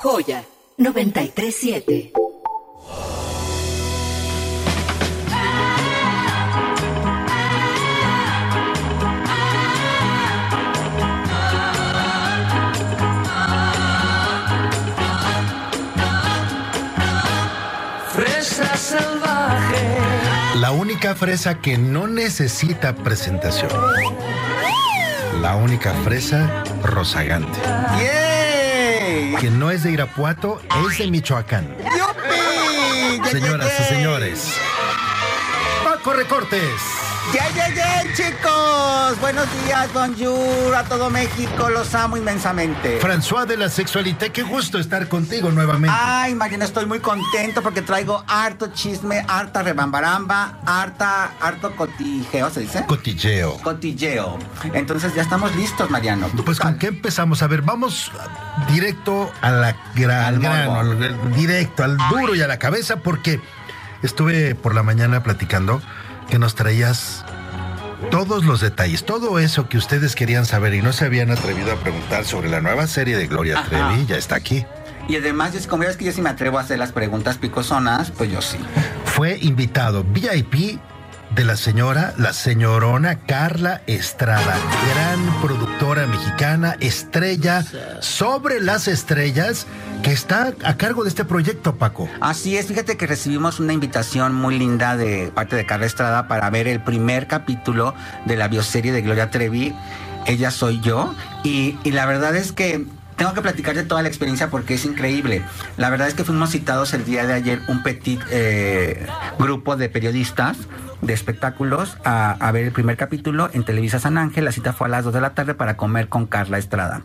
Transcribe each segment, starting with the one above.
Joya 937. Fresa salvaje. La única fresa que no necesita presentación. La única fresa rozagante. ¡Yay! Que no es de Irapuato, es de Michoacán. ¡Yupi! ¡Ya Señoras y señores. Paco Recortes. ¡Ya llegué, chicos! Buenos días, bonjour a todo México. Los amo inmensamente. François de la Sexualité, qué gusto estar contigo nuevamente. Ay, Mariana, estoy muy contento porque traigo harto chisme, harta rebambaramba, harta, harto cotijeo, ¿se dice? Cotilleo. Cotilleo. Entonces ya estamos listos, Mariano. ¿Tú Pues con qué empezamos? A ver, vamos directo a la gra- al Al grano, al- directo, al duro y a la cabeza, porque estuve por la mañana platicando que nos traías todos los detalles, todo eso que ustedes querían saber y no se habían atrevido a preguntar sobre la nueva serie de Gloria Ajá. Trevi, ya está aquí. Y además, yo, como ves que yo sí me atrevo a hacer las preguntas picosonas, pues yo sí. Fue invitado VIP de la señora, la señorona Carla Estrada, gran productora mexicana, estrella sobre las estrellas, que está a cargo de este proyecto, Paco. Así es, fíjate que recibimos una invitación muy linda de parte de Carla Estrada para ver el primer capítulo de la bioserie de Gloria Trevi, Ella Soy Yo, y, y la verdad es que tengo que platicar de toda la experiencia porque es increíble. La verdad es que fuimos citados el día de ayer un petit eh, grupo de periodistas de espectáculos a, a ver el primer capítulo en Televisa San Ángel. La cita fue a las 2 de la tarde para comer con Carla Estrada.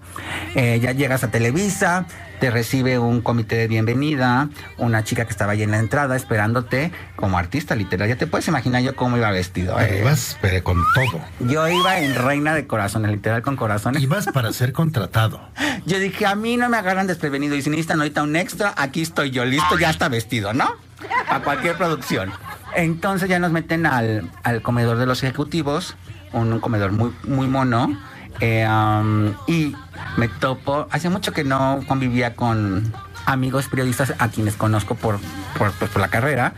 Eh, ya llegas a Televisa, te recibe un comité de bienvenida, una chica que estaba ahí en la entrada esperándote como artista literal. Ya te puedes imaginar yo cómo iba vestido. eh. Ibas pero con todo. Yo iba en reina de corazones, literal con corazones. Ibas para ser contratado. Yo dije, a mí no me agarran desprevenido y si necesitan ahorita un extra, aquí estoy yo, listo, ya está vestido, ¿no? A cualquier producción. Entonces ya nos meten al, al comedor de los ejecutivos, un, un comedor muy, muy mono. eh, um, y me topo, hace mucho que no convivía con amigos periodistas a quienes conozco por, por, pues, por la carrera.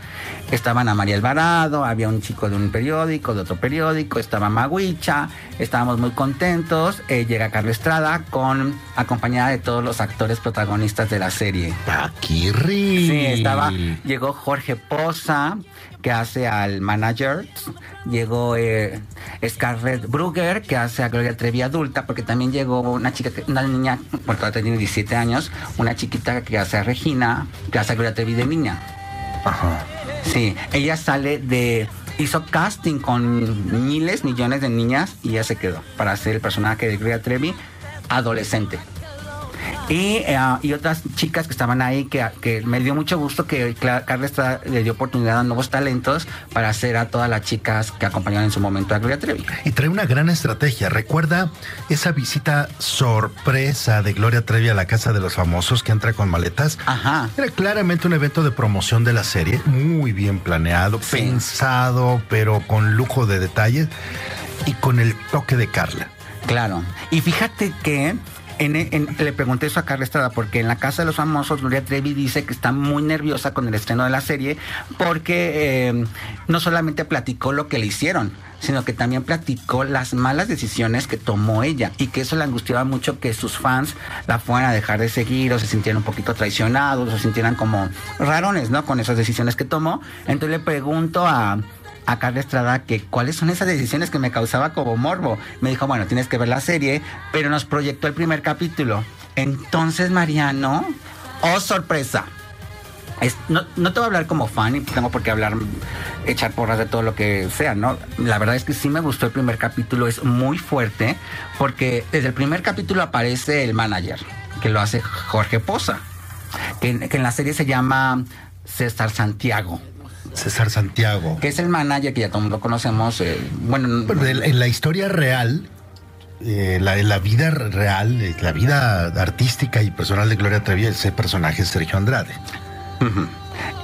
Estaban a María Alvarado, había un chico de un periódico, de otro periódico, estaba Maguicha, estábamos muy contentos. eh, llega Carla Estrada con acompañada de todos los actores protagonistas de la serie. Paquirri. Sí, estaba, llegó Jorge Poza, que hace al manager, llegó eh, Scarlett Brugger, que hace a Gloria Trevi adulta, porque también llegó una chica, una niña, porque todavía tiene 17 años, una chiquita que hace a Regina, que hace a Gloria Trevi de niña. Ajá. Sí, ella sale de. Hizo casting con miles, millones de niñas y ya se quedó para hacer el personaje de Gloria Trevi adolescente. Y, eh, y otras chicas que estaban ahí que, que me dio mucho gusto que Carla Estrada le dio oportunidad a nuevos talentos para hacer a todas las chicas que acompañaron en su momento a Gloria Trevi. Y trae una gran estrategia. Recuerda esa visita sorpresa de Gloria Trevi a la Casa de los Famosos que entra con maletas. Ajá. Era claramente un evento de promoción de la serie, muy bien planeado, Sí. pensado, pero con lujo de detalles y con el toque de Carla. Claro. Y fíjate que le pregunté eso a Carla Estrada porque en la Casa de los Famosos Gloria Trevi dice que está muy nerviosa con el estreno de la serie porque eh, no solamente platicó lo que le hicieron, sino que también platicó las malas decisiones que tomó ella y que eso le angustiaba mucho que sus fans la fueran a dejar de seguir o se sintieran un poquito traicionados o se sintieran como rarones, ¿no? Con esas decisiones que tomó. Entonces le pregunto a, a Carla Estrada que cuáles son esas decisiones que me causaba como morbo. Me dijo, bueno, tienes que ver la serie, pero nos proyectó el primer capítulo. Entonces, Mariano, oh sorpresa. no, no, te voy a hablar como fan y tengo por qué hablar, echar porras de todo lo que sea, ¿no? La verdad es que sí me gustó el primer capítulo, es muy fuerte, porque desde el primer capítulo aparece el manager, que lo hace Jorge Poza, que, que en la serie se llama César Santiago. César Santiago. Que es el manager que ya todos lo conocemos. Eh, bueno, en la historia real, eh, la, la, vida real, eh, la vida artística y personal de Gloria Trevi, ese personaje es Sergio Andrade.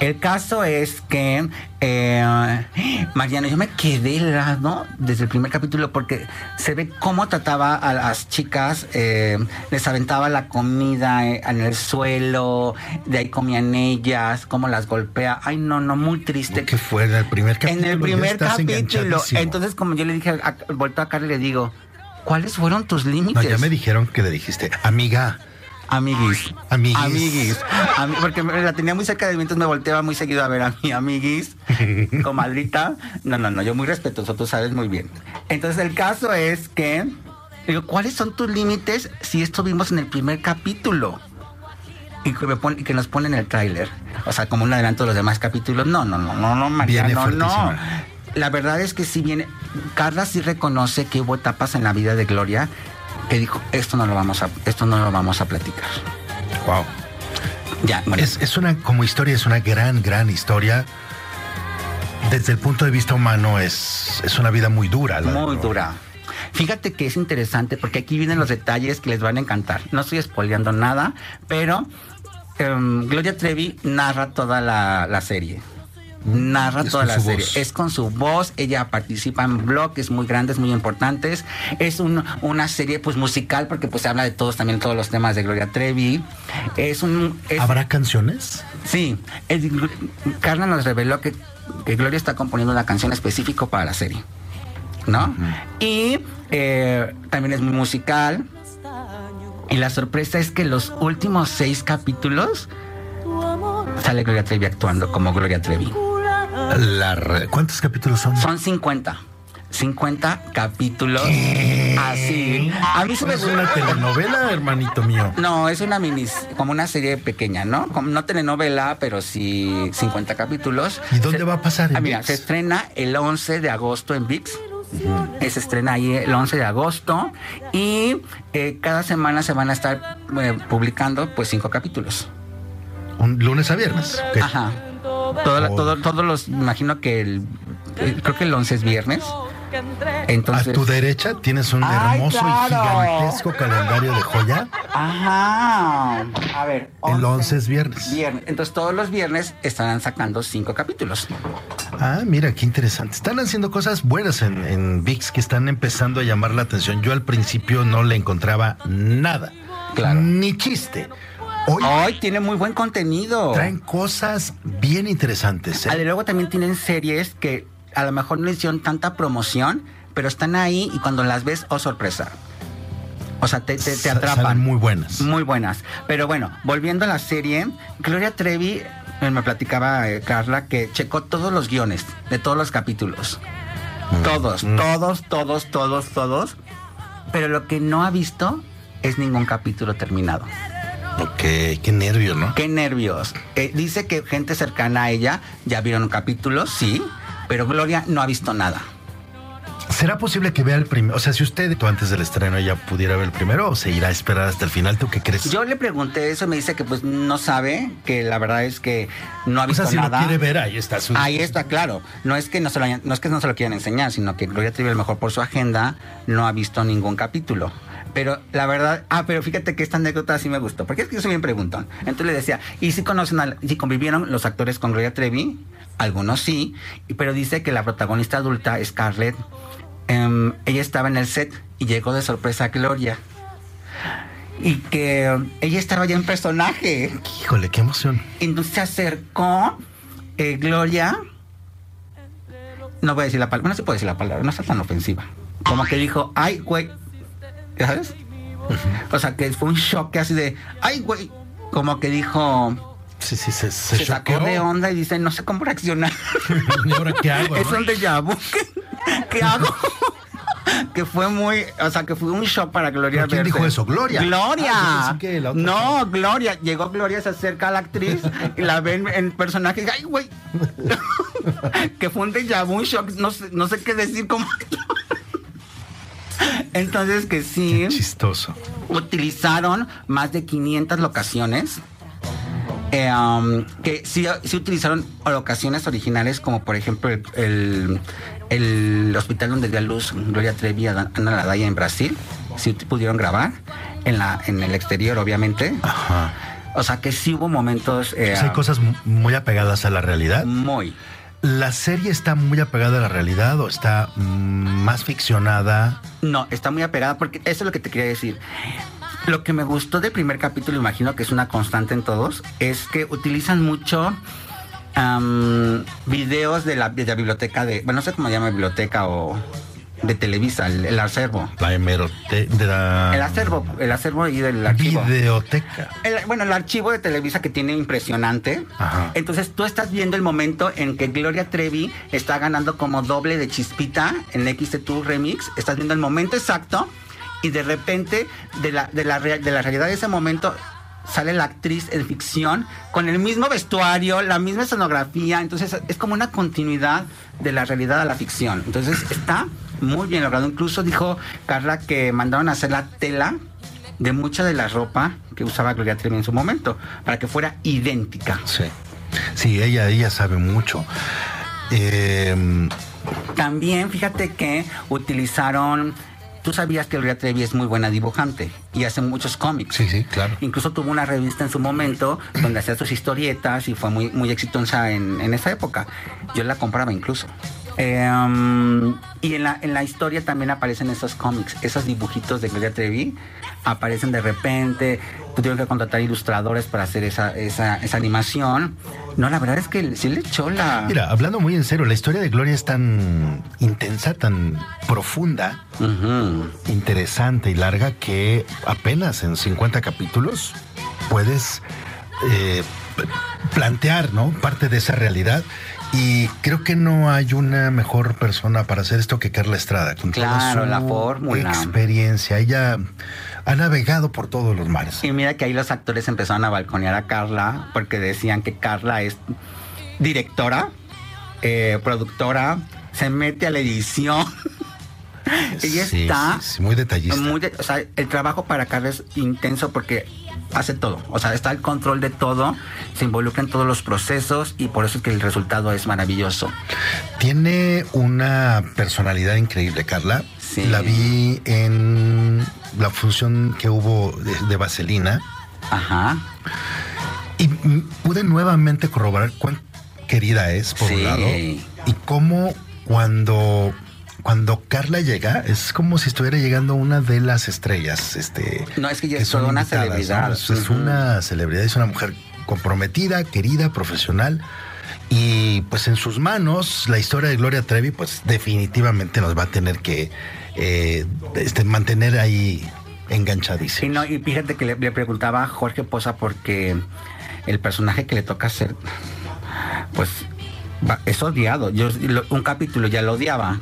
El caso es que, eh, Mariano, yo me quedé helado desde el primer capítulo porque se ve cómo trataba a las chicas, eh, les aventaba la comida eh, en el suelo, de ahí comían ellas, cómo las golpea. Ay, no, no, muy triste. ¿Qué fue en el primer capítulo? En el primer capítulo. Entonces, como yo le dije, a, a Carla y le digo, ¿cuáles fueron tus límites? No, ya me dijeron que le dijiste, amiga Amiguis. Amiguis. Amiguis. porque la tenía muy cerca de mí, entonces me volteaba muy seguido a ver a mi amiguis, comadrita. No, no, no, yo muy respetuoso, tú sabes muy bien. Entonces el caso es que, digo, ¿cuáles son tus límites si esto vimos en el primer capítulo? Y que, me y que nos ponen el tráiler. O sea, como un adelanto de los demás capítulos. No, no, no, no, no, María, no, no. La verdad es que si viene, Carla sí reconoce que hubo etapas en la vida de Gloria que dijo, esto no lo vamos a, esto no lo vamos a platicar. Wow. Ya, es, es, una, como historia, es una gran, gran historia. Desde el punto de vista humano es, es una vida muy dura. muy dura. Fíjate que es interesante porque aquí vienen los detalles que les van a encantar. No estoy espoleando nada, pero em, Gloria Trevi narra toda la, la serie narra toda la serie. Es con su voz, ella participa en bloques muy grandes, muy importantes. Es una serie pues musical porque pues se habla de todos también todos los temas de Gloria Trevi. Es un ¿Habrá canciones? Sí, Carla nos reveló que, Gloria está componiendo una canción específica para la serie. ¿No? Y eh, también es muy musical. Y la sorpresa es que los últimos seis capítulos sale Gloria Trevi actuando como Gloria Trevi. ¿Cuántos capítulos son? Son 50. 50 capítulos. Así. A mí se me ¿Es una telenovela, hermanito mío? No, es una mini, como una serie pequeña, ¿no? Como no telenovela, pero sí 50 capítulos. ¿Y dónde va a pasar? Ah, mira, se estrena el 11 de agosto en VIX. Se estrena ahí el 11 de agosto y eh, cada semana se van a estar eh, publicando pues cinco capítulos. Un lunes a viernes. Ajá. Todo, todos los, imagino que el, creo que el 11 es viernes. Entonces, a tu derecha tienes un hermoso y gigantesco calendario de joya. Ajá. A ver. el 11 es viernes. viernes. Entonces todos los viernes estarán sacando cinco capítulos. Ah, mira, qué interesante. Están haciendo cosas buenas en, en VIX que están empezando a llamar la atención. Yo al principio no le encontraba nada. Claro. Ni chiste. Hoy, tiene muy buen contenido. Traen cosas bien interesantes. ¿eh? luego también tienen series que a lo mejor no hicieron tanta promoción, pero están ahí y cuando las ves, oh sorpresa. O sea, te, te, atrapan. muy buenas. Muy buenas. Pero bueno, volviendo a la serie, Gloria Trevi eh, me platicaba eh, Carla que checó todos los guiones de todos los capítulos. Mm. Todos, mm. todos, todos, todos, todos. Pero lo que no ha visto es ningún capítulo terminado. Ok, qué nervios, ¿no? Qué nervios. Eh, dice que gente cercana a ella ya vieron capítulos, sí, pero Gloria no ha visto nada. ¿Será posible que vea el primero? O sea, si usted tú antes del estreno ya pudiera ver el primero o se irá a esperar hasta el final, ¿tú qué crees? Yo le pregunté eso, me dice que pues no sabe, que la verdad es que no ha visto o sea, si nada. quiere ver, ahí está su... Ahí está, claro. No es que no se lo, no es que no se lo quieran enseñar, sino que Gloria Trivial, mejor por su agenda, no ha visto ningún capítulo. Pero la verdad, ah, pero fíjate que esta anécdota sí me gustó, porque es que yo soy bien preguntón. Entonces le decía, ¿y si conocen, si convivieron los actores con Gloria Trevi? Algunos sí, pero dice que la protagonista adulta, Scarlett, em, ella estaba en el set y llegó de sorpresa a Gloria. Y que ella estaba ya en personaje. Híjole, qué emoción. Entonces se acercó eh, Gloria no voy a decir la palabra, no se puede decir la palabra, no está tan ofensiva. Como que dijo, ay, güey, ¿sabes? O sea, que fue un shock así de, ay, güey, como que dijo, Sí, sí, se, se, se, sacó de onda y dice, no sé cómo reaccionar. ¿Y ahora qué hago? es un déjà vu. ¿Qué, qué hago? que fue muy, o sea, que fue un shock para Gloria ¿Pero quién dijo eso? ¿Gloria? Gloria. Ah, no, Gloria. Llegó Gloria, se acerca a la actriz y la ven en personaje. Ay, güey. que fue un déjà vu, un shock. No sé, no sé qué decir como. Entonces que sí Qué chistoso. utilizaron más de 500 locaciones. eh, um, que sí, sí utilizaron locaciones originales, como por ejemplo el, el- el hospital donde dio a luz Gloria Trevi a Ana Ladaya en Brasil. Sí pudieron grabar en, la, en el exterior, obviamente. Ajá. O sea que sí hubo momentos. eh, O sea, hay cosas muy apegadas a la realidad. muy. ¿La serie está muy apegada a la realidad o está mm, más ficcionada? No, está muy apegada porque eso es lo que te quería decir. Lo que me gustó del primer capítulo, imagino que es una constante en todos, es que utilizan mucho videos de la, de la biblioteca de, bueno, no sé cómo se llama biblioteca o de Televisa, el, el acervo. La hemerote de la El acervo, el acervo y del archivo. videoteca. El- bueno, el archivo de Televisa que tiene impresionante. Ajá. Entonces tú estás viendo el momento en que Gloria Trevi está ganando como doble de chispita en XT2 Remix. Estás viendo el momento exacto y de repente de la, de la, de la realidad de ese momento sale la actriz en ficción con el mismo vestuario, la misma escenografía. Entonces es como una continuidad de la realidad a la ficción. Entonces está muy bien logrado. Incluso dijo Carla que mandaron a hacer la tela de mucha de la ropa que usaba Gloria Trevi en su momento, para que fuera idéntica. Sí. Sí, ella, ella sabe mucho. Eh, También fíjate que utilizaron, tú sabías que Gloria Trevi es muy buena dibujante y hace muchos cómics. sí, sí, claro. Incluso tuvo una revista en su momento donde hacía sus historietas y fue muy, muy exitosa en, en esa época. Yo la compraba incluso. Eh, um, y en la, en la historia también aparecen esos cómics, esos dibujitos de Gloria Trevi aparecen de repente. Tuvieron que contratar ilustradores para hacer esa, esa, esa animación. No, la verdad es que sí le echó la. Mira, hablando muy en serio, la historia de Gloria es tan intensa, tan profunda, interesante y larga que apenas en 50 capítulos puedes eh, plantear, ¿no? Parte de esa realidad. Y creo que no hay una mejor persona para hacer esto que Carla Estrada, con toda Claro, su la fórmula. experiencia. Ella ha navegado por todos los mares. Y mira que ahí los actores empezaron a balconear a Carla porque decían que Carla es directora, eh, productora, se mete a la edición. Ella Sí, está sí, sí, muy detallista. muy de- o sea, el trabajo para Carla es intenso porque hace todo. O sea, está el control de todo, se involucra en todos los procesos y por eso es que el resultado es maravilloso. Tiene una personalidad increíble, Carla. Sí. La vi en la función que hubo de, Vaselina Ajá. y pude nuevamente corroborar cuán querida es, por Sí. un lado, y cómo cuando, cuando Carla llega, es como si estuviera llegando una de las estrellas. Este, No, es que ya que es toda una celebridad. ¿no? Es, una celebridad, es una mujer comprometida, querida, profesional. Y pues en sus manos, la historia de Gloria Trevi, pues definitivamente nos va a tener que eh, este, mantener ahí Sí, enganchadísimos. no, y fíjate que le, le preguntaba a Jorge Poza porque el personaje que le toca hacer, pues, es odiado. Yo un capítulo ya lo odiaba.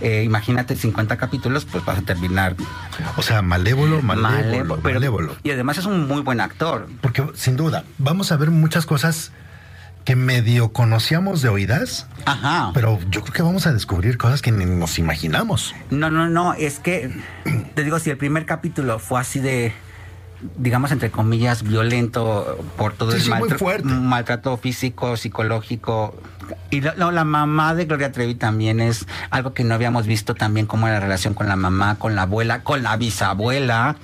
Eh, imagínate 50 capítulos, pues vas a terminar O sea, malévolo, malévolo, malévolo, pero- malévolo. Y además es un muy buen actor. Porque sin duda, vamos a ver muchas cosas que medio conocíamos de oídas, Ajá. pero yo creo que vamos a descubrir cosas que ni nos imaginamos. No, no, no, es que, te digo, si el primer capítulo fue así de, digamos, entre comillas, violento por todo Sí, el sí, maltra- maltrato físico, psicológico. Y lo- lo- la mamá de Gloria Trevi también es algo que no habíamos visto también, como la relación con la mamá, con la abuela, con la bisabuela.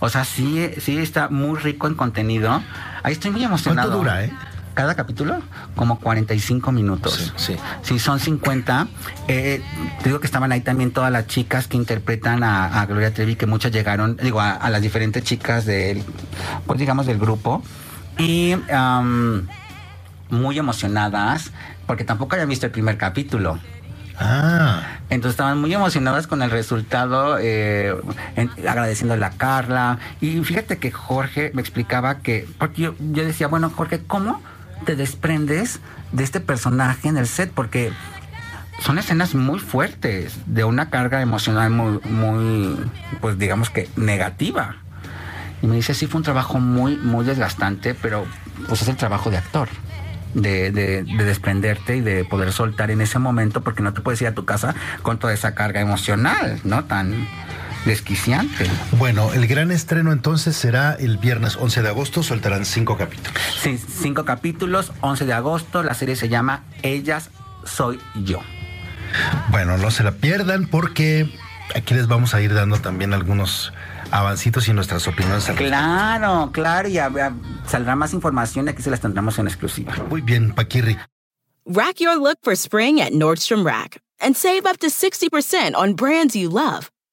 O sea, sí, sí está muy rico en contenido. Ahí estoy muy emocionado. ¿Cuánto dura, eh? Cada capítulo, como 45 minutos. Sí, sí. Sí, son 50. Eh, te digo que estaban ahí también todas las chicas que interpretan a, a Gloria Trevi, que muchas llegaron, digo, a, a las diferentes chicas del, pues digamos, del grupo. Y muy emocionadas, porque tampoco habían visto el primer capítulo. Ah. Entonces estaban muy emocionadas con el resultado, eh, en- agradeciéndole a Carla. Y fíjate que Jorge me explicaba que, porque yo, yo decía, bueno, Jorge, ¿cómo te desprendes de este personaje en el set? Porque son escenas muy fuertes, de una carga emocional muy, muy, pues digamos que negativa. Y me dice, sí, fue un trabajo muy, muy desgastante, pero pues es el trabajo de actor. De, de- de desprenderte y de poder soltar en ese momento porque no te puedes ir a tu casa con toda esa carga emocional, ¿no? Tan desquiciante. Bueno, el gran estreno entonces será el viernes 11 de agosto, soltarán cinco capítulos. Sí, cinco capítulos, 11 de agosto, la serie se llama Ellas Soy Yo. Bueno, no se la pierdan porque aquí les vamos a ir dando también algunos avancitos y nuestras opiniones. al respecto. Claro, claro, y a- a- saldrá más información y aquí se las tendremos en exclusiva. Muy bien, Paquirri. Rack your look for spring at Nordstrom Rack and save up to 60% on brands you love.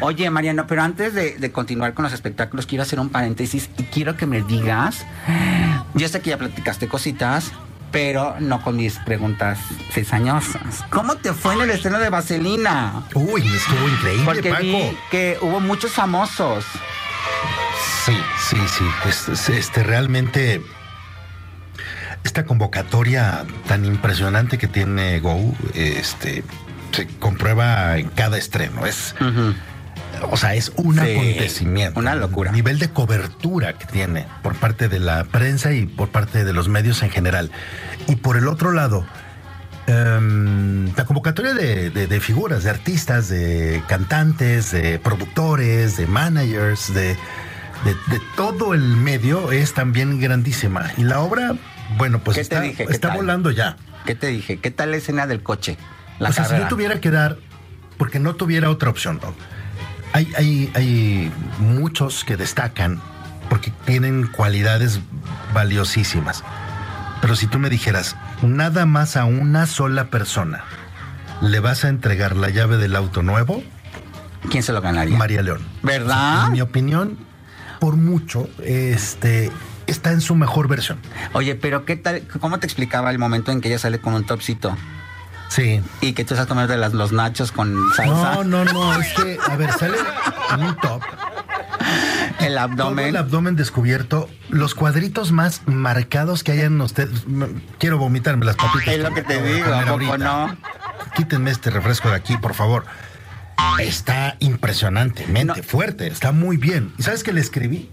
Oye, Mariano, pero antes de, de continuar con los espectáculos, quiero hacer un paréntesis y quiero que me digas, yo sé que ya platicaste cositas, pero no con mis preguntas cizañosas. ¿Cómo te fue en el estreno de Vaselina? Uy, estuvo increíble, Porque Paco. vi que hubo muchos famosos. Sí, sí, sí. Este, este, realmente esta convocatoria tan impresionante que tiene Go, este, se comprueba en cada estreno. Es, o sea, es un Sí, acontecimiento. una locura. El nivel de cobertura que tiene por parte de la prensa y por parte de los medios en general. Y por el otro lado, em, la convocatoria de, de- de figuras, de artistas, de cantantes, de productores, de managers, de, todo el medio es también grandísima. Y la obra, bueno, pues ¿Qué te está, volando ya. ¿Qué te dije? ¿Qué tal la escena del coche? La o sea, si yo tuviera que dar, porque no tuviera otra opción, ¿no? Hay, hay, hay muchos que destacan porque tienen cualidades valiosísimas. Pero si tú me dijeras, nada más a una sola persona le vas a entregar la llave del auto nuevo, ¿Quién se lo ganaría? María León. ¿Verdad? En mi opinión, por mucho, este está en su mejor versión. Oye, pero ¿qué tal? ¿Cómo te explicaba el momento en que ella sale con un topsito? Sí. Y que tú estás comiendo de las, los nachos con salsa. No, no, no, es que, a ver, sale en un top. El Todo abdomen. el abdomen descubierto, los cuadritos más marcados que hayan ustedes. Quiero vomitarme las papitas. Es lo que te digo, comer ¿a poco ahorita. no? Quítenme este refresco de aquí, por favor. Está impresionantemente No. fuerte, está muy bien. ¿Y sabes que le escribí?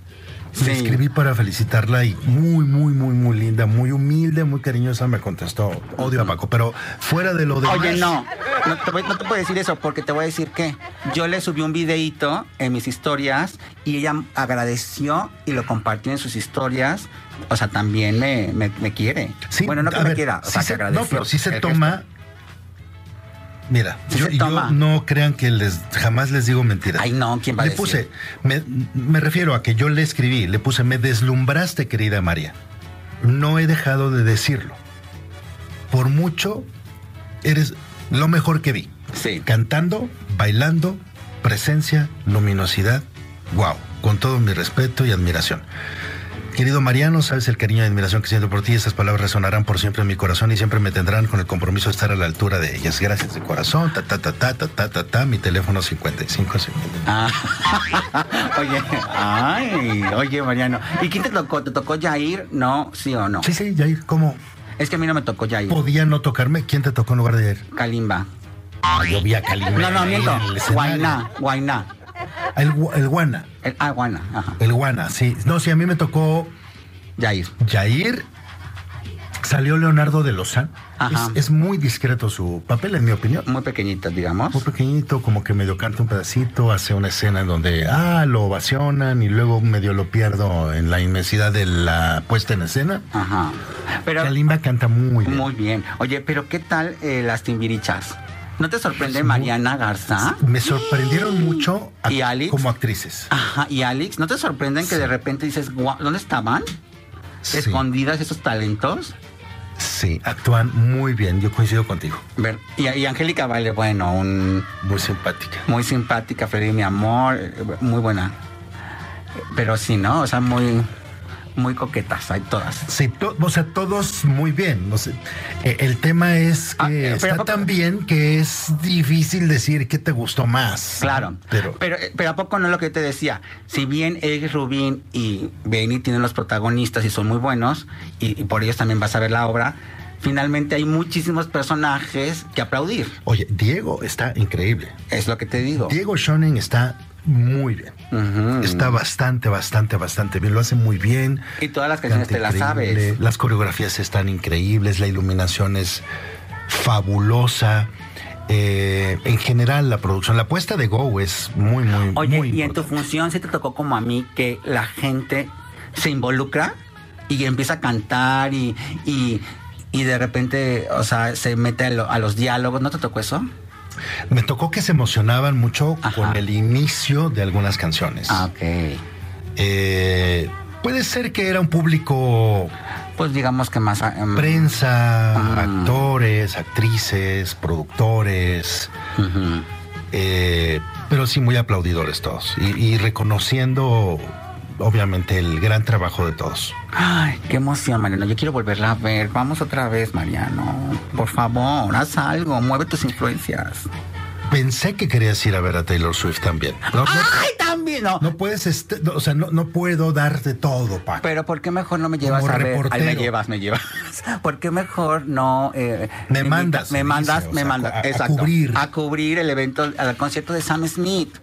Le Sí. escribí para felicitarla y muy, muy, muy, muy linda, muy humilde, muy cariñosa me contestó. Odio a Paco, pero fuera de lo de. Oye, no, no te, voy- no te puedo decir eso porque te voy a decir que yo le subí un videíto en mis historias y ella agradeció y lo compartió en sus historias. O sea, también me, me, me quiere. Sí, bueno, no que me ver, quiera, o sí sea, se- que agradeció. No, pero sí se toma. Mira, yo, no crean que les jamás les digo mentiras. Ay, no, ¿quién va a Le decir? puse, me, me refiero a que yo le escribí, le puse, me deslumbraste, querida María. No he dejado de decirlo. Por mucho, eres lo mejor que vi. Sí. Cantando, bailando, presencia, luminosidad. Wow, con todo mi respeto y admiración. Querido Mariano, sabes el cariño y admiración que siento por ti. Esas palabras resonarán por siempre en mi corazón y siempre me tendrán con el compromiso de estar a la altura de ellas. Gracias de corazón. Ta ta ta ta ta ta ta, ta. Mi teléfono 55 50. Ah, oye, ay, oye, Mariano. ¿Y quién te tocó? ¿Te tocó Jair? No, sí o no. Sí, sí, Jair, ¿cómo Es que a mí no me tocó Jair. podía no tocarme? ¿Quién te tocó en lugar de Jair? Kalimba. Ah, yo vi a Kalimba No, no, miento. Guainá, Guainá. El, gu- el Guana. El- ah, Guana, ajá. El Guana, sí. No, sí, a mí me tocó Jair. Jair salió Leonardo de Lozán. Ajá. Es, es muy discreto su papel, en mi opinión. Muy pequeñita, digamos. Muy pequeñito, como que medio canta un pedacito, hace una escena en donde, ah, lo ovacionan y luego medio lo pierdo en la inmensidad de la puesta en escena. Ajá. Pero Kalimba canta muy bien. muy bien. Oye, pero ¿qué tal eh, las timbirichas? ¿No te sorprende Mariana Garza? Me sorprendieron mucho a- ¿Y Alex? como actrices. Ajá, y Alex, ¿no te sorprenden que de repente dices, "Guau, ¿dónde estaban? Sí, Escondidas esos talentos. sí, actúan muy bien. Yo coincido contigo. Ver, y, y Angélica Vale, bueno, un, Muy simpática. muy simpática, Freddy, mi amor, eh, muy buena. Pero sí, ¿no? O sea, muy, muy coquetas, hay todas. Sí, to- o sea, todos muy bien. no sé. Eh, el tema es que Ah, eh, pero- está tan bien que es difícil decir qué te gustó más. Claro, Pero, pero, eh, pero, ¿a poco no es lo que te decía? Si bien Eric Rubín y Benny tienen los protagonistas y son muy buenos, y, y por ellos también vas a ver la obra, finalmente hay muchísimos personajes que aplaudir. oye, Diego está increíble. Es lo que te digo. Diego Schoening está muy bien. Está bastante, bastante, bastante bien. Lo hace muy bien. Y todas las canciones te las increíble, sabes. Las coreografías están increíbles. La iluminación es fabulosa. Eh, en general, la producción, la puesta de Go es muy, muy, Oye, muy y en tu función sí te tocó como a mí que la gente se involucra y empieza a cantar y, y, y de repente, o sea, se mete a, lo- a los diálogos. ¿No te tocó eso? Me tocó que se emocionaban mucho Ajá. con el inicio de algunas canciones. Ah, ok. Eh, puede ser que era un público Pues digamos que más... em, prensa, actores, actrices, productores, eh, pero sí muy aplaudidores todos y, y reconociendo obviamente el gran trabajo de todos. Ay, qué emoción, Mariano. Yo quiero volverla a ver. Vamos otra vez, Mariano. Por favor, haz algo. Mueve tus influencias. Pensé que querías ir a ver a Taylor Swift también. No, no- ¡Ay, también! No. no puedes, este- no, o sea, no, puedo darte todo, Paco. Pero ¿por qué mejor no me llevas Como a ver? Ay, me llevas, me llevas. ¿Por qué mejor no? eh, Me invita- mandas, Me mandas, dice, me mandas. a- a exacto. cubrir. A cubrir el evento, al concierto de Sam Smith.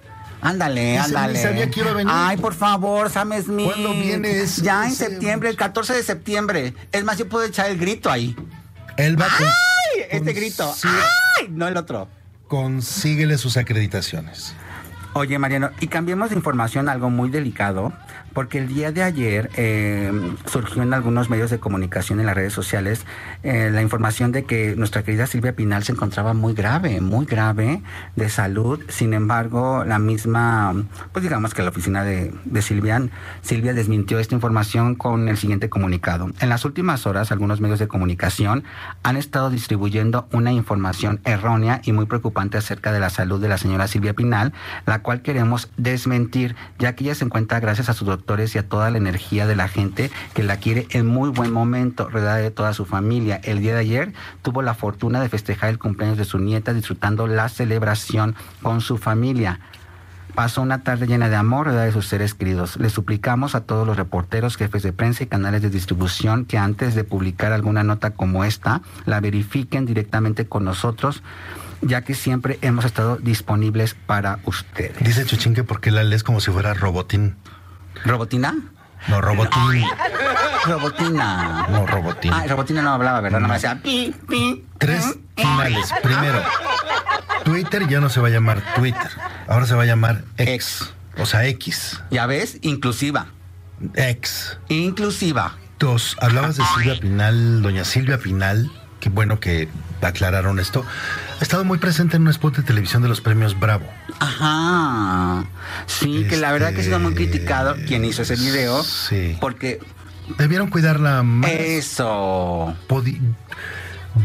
Ándale, ándale. sabía que iba a venir. Ay, por favor, Sam Smith. ¿Cuándo viene ese- Ya en septiembre, el 14 de septiembre. Es más, yo puedo echar el grito ahí. Él va con- ¡Ay! Este grito. ¡Ay! No el otro. consíguele sus acreditaciones. Oye, Mariano, y cambiemos de información a algo muy delicado, porque el día de ayer eh, surgió en algunos medios de comunicación en las redes sociales eh, la información de que nuestra querida Silvia Pinal se encontraba muy grave, muy grave de salud. Sin embargo, la misma, pues digamos que la oficina de, de Silvia, Silvia desmintió esta información con el siguiente comunicado. En las últimas horas, algunos medios de comunicación han estado distribuyendo una información errónea y muy preocupante acerca de la salud de la señora Silvia Pinal, la cual queremos desmentir, ya que ella se encuentra gracias a sus doctores y a toda la energía de la gente que la quiere en muy buen momento, rodeada de toda su familia. El día de ayer tuvo la fortuna de festejar el cumpleaños de su nieta, disfrutando la celebración con su familia. Pasó una tarde llena de amor de sus seres queridos. Le suplicamos a todos los reporteros, jefes de prensa y canales de distribución que antes de publicar alguna nota como esta, la verifiquen directamente con nosotros, ya que siempre hemos estado disponibles para ustedes. Dice Chuchín que porque la lees como si fuera robotín. ¿Robotina? No, robotín. Robotina. No, robotín. Ah, Robotina no hablaba, ¿verdad? No me decía pi, pi. Tres finales. Primero, Twitter ya no se va a llamar Twitter. Ahora se va a llamar X. X. O sea, X. Ya ves, inclusiva. X. Inclusiva. Dos, hablabas de Silvia Pinal, doña Silvia Pinal. Qué bueno que aclararon esto. Ha estado muy presente en un spot de televisión de los premios Bravo. Ajá. Sí, que la verdad que ha sido muy criticado quien hizo ese video. sí. Porque Debieron cuidarla más. eso. Podi-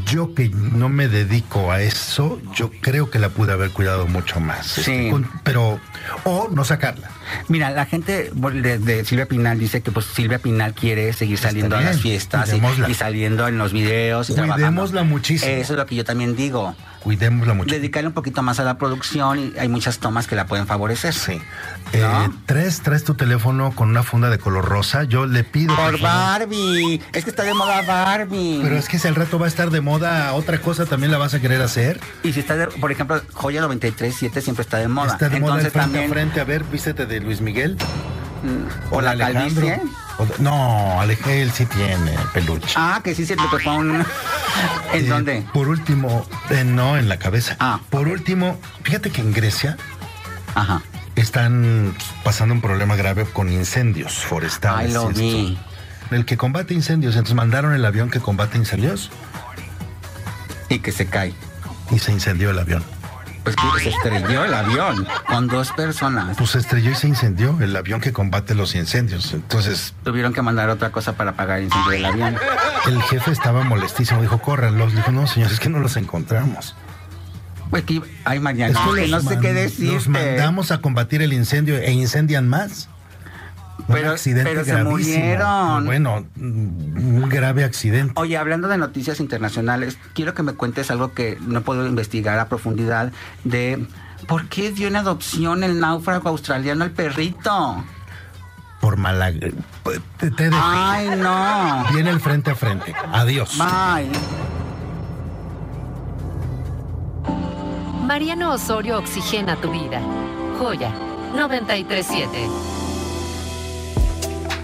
yo que no me dedico a eso, yo creo que la pude haber cuidado mucho más. Sí. con- pero, o no sacarla. Mira, la gente de, de Silvia Pinal dice que pues Silvia Pinal quiere seguir saliendo a las fiestas y, saliendo en los videos. Y Cuidémosla muchísimo. Eso es lo que yo también digo. Cuidémosla mucho. Dedicarle un poquito más a la producción y hay muchas tomas que la pueden favorecer. Sí. ¿No? Eh, tres, traes tu teléfono con una funda de color rosa. Yo le pido. Por Barbie. Es que está de moda Barbie. Pero es que si al rato va a estar de moda otra cosa, también la vas a querer hacer. Y si está, de- por ejemplo, Joya 93.7 siempre está de moda. Está de moda el Entonces frente también. a frente. A ver, vístete de Luis Miguel. O la Alejandro. calvicie. O de- No, Alejé, él sí tiene peluche. Ah, que sí se le tocó un... ¿En Eh, dónde? Por último, eh, no, en la cabeza. Ah. Por último, fíjate que en Grecia Ajá. están pasando un problema grave con incendios forestales. Ay, lo y esto. vi. El que combate incendios, entonces mandaron el avión que combate incendios Y que se cae. y se incendió el avión. Pues que se estrelló el avión con dos personas. Pues se estrelló y se incendió el avión que combate los incendios. Entonces Tuvieron que mandar otra cosa para apagar el incendio del avión. el jefe estaba molestísimo, dijo, córranlos. Dijo, no, señores, es que no los encontramos. Pues que, ay, Mariana, Es que no sé qué decirte. Los mandamos a combatir el incendio e incendian más. Pero se murieron. Bueno, un grave accidente. Oye, hablando de noticias internacionales, quiero que me cuentes algo que no puedo investigar a profundidad de por qué dio en adopción el náufrago australiano al perrito. Por mala... Te, te dejo. Ay, no. Viene el frente a frente. Adiós. Bye. Mariano Osorio oxigena tu vida. Joya 937.